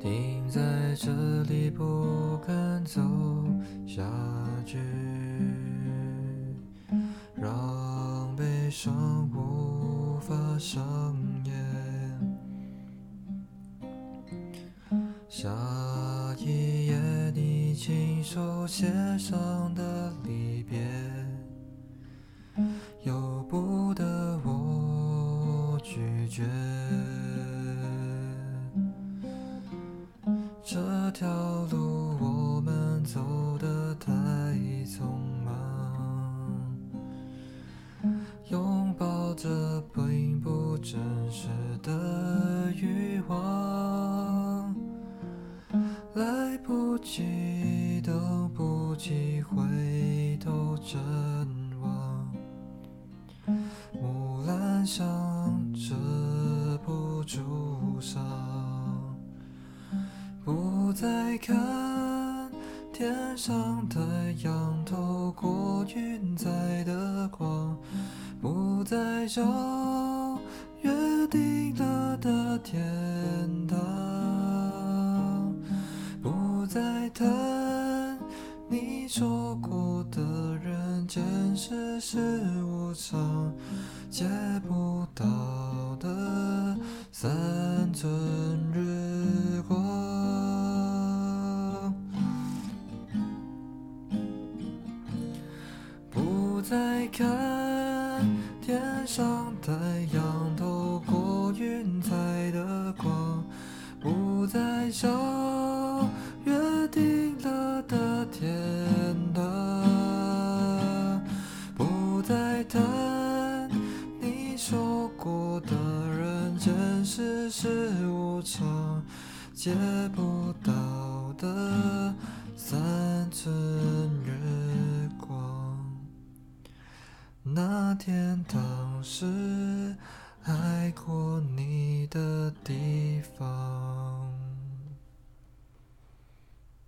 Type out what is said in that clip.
停在这里不敢走下去，让悲伤无法上演。下一页你亲手写上的这条路我们走得太匆忙，拥抱着并不真实的欲望，来不及，等不及回头张望，木兰香不再看天上太阳透过云彩的光，不再找约定了的天堂，不再谈你说过的人间世事无常，借不到的三寸再看天上太阳透过云彩的光，不再找约定了的天堂，不再谈你说过的人间世事无常，借不到的当时爱过你的地方。